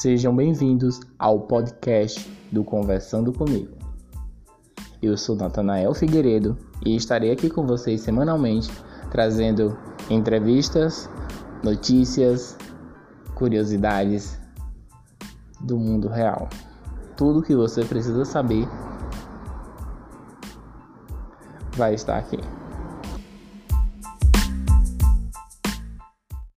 Sejam bem-vindos ao podcast do Conversando Comigo. Eu sou Natanael Figueiredo e estarei aqui com vocês semanalmente trazendo entrevistas, notícias, curiosidades do mundo real. Tudo o que você precisa saber vai estar aqui.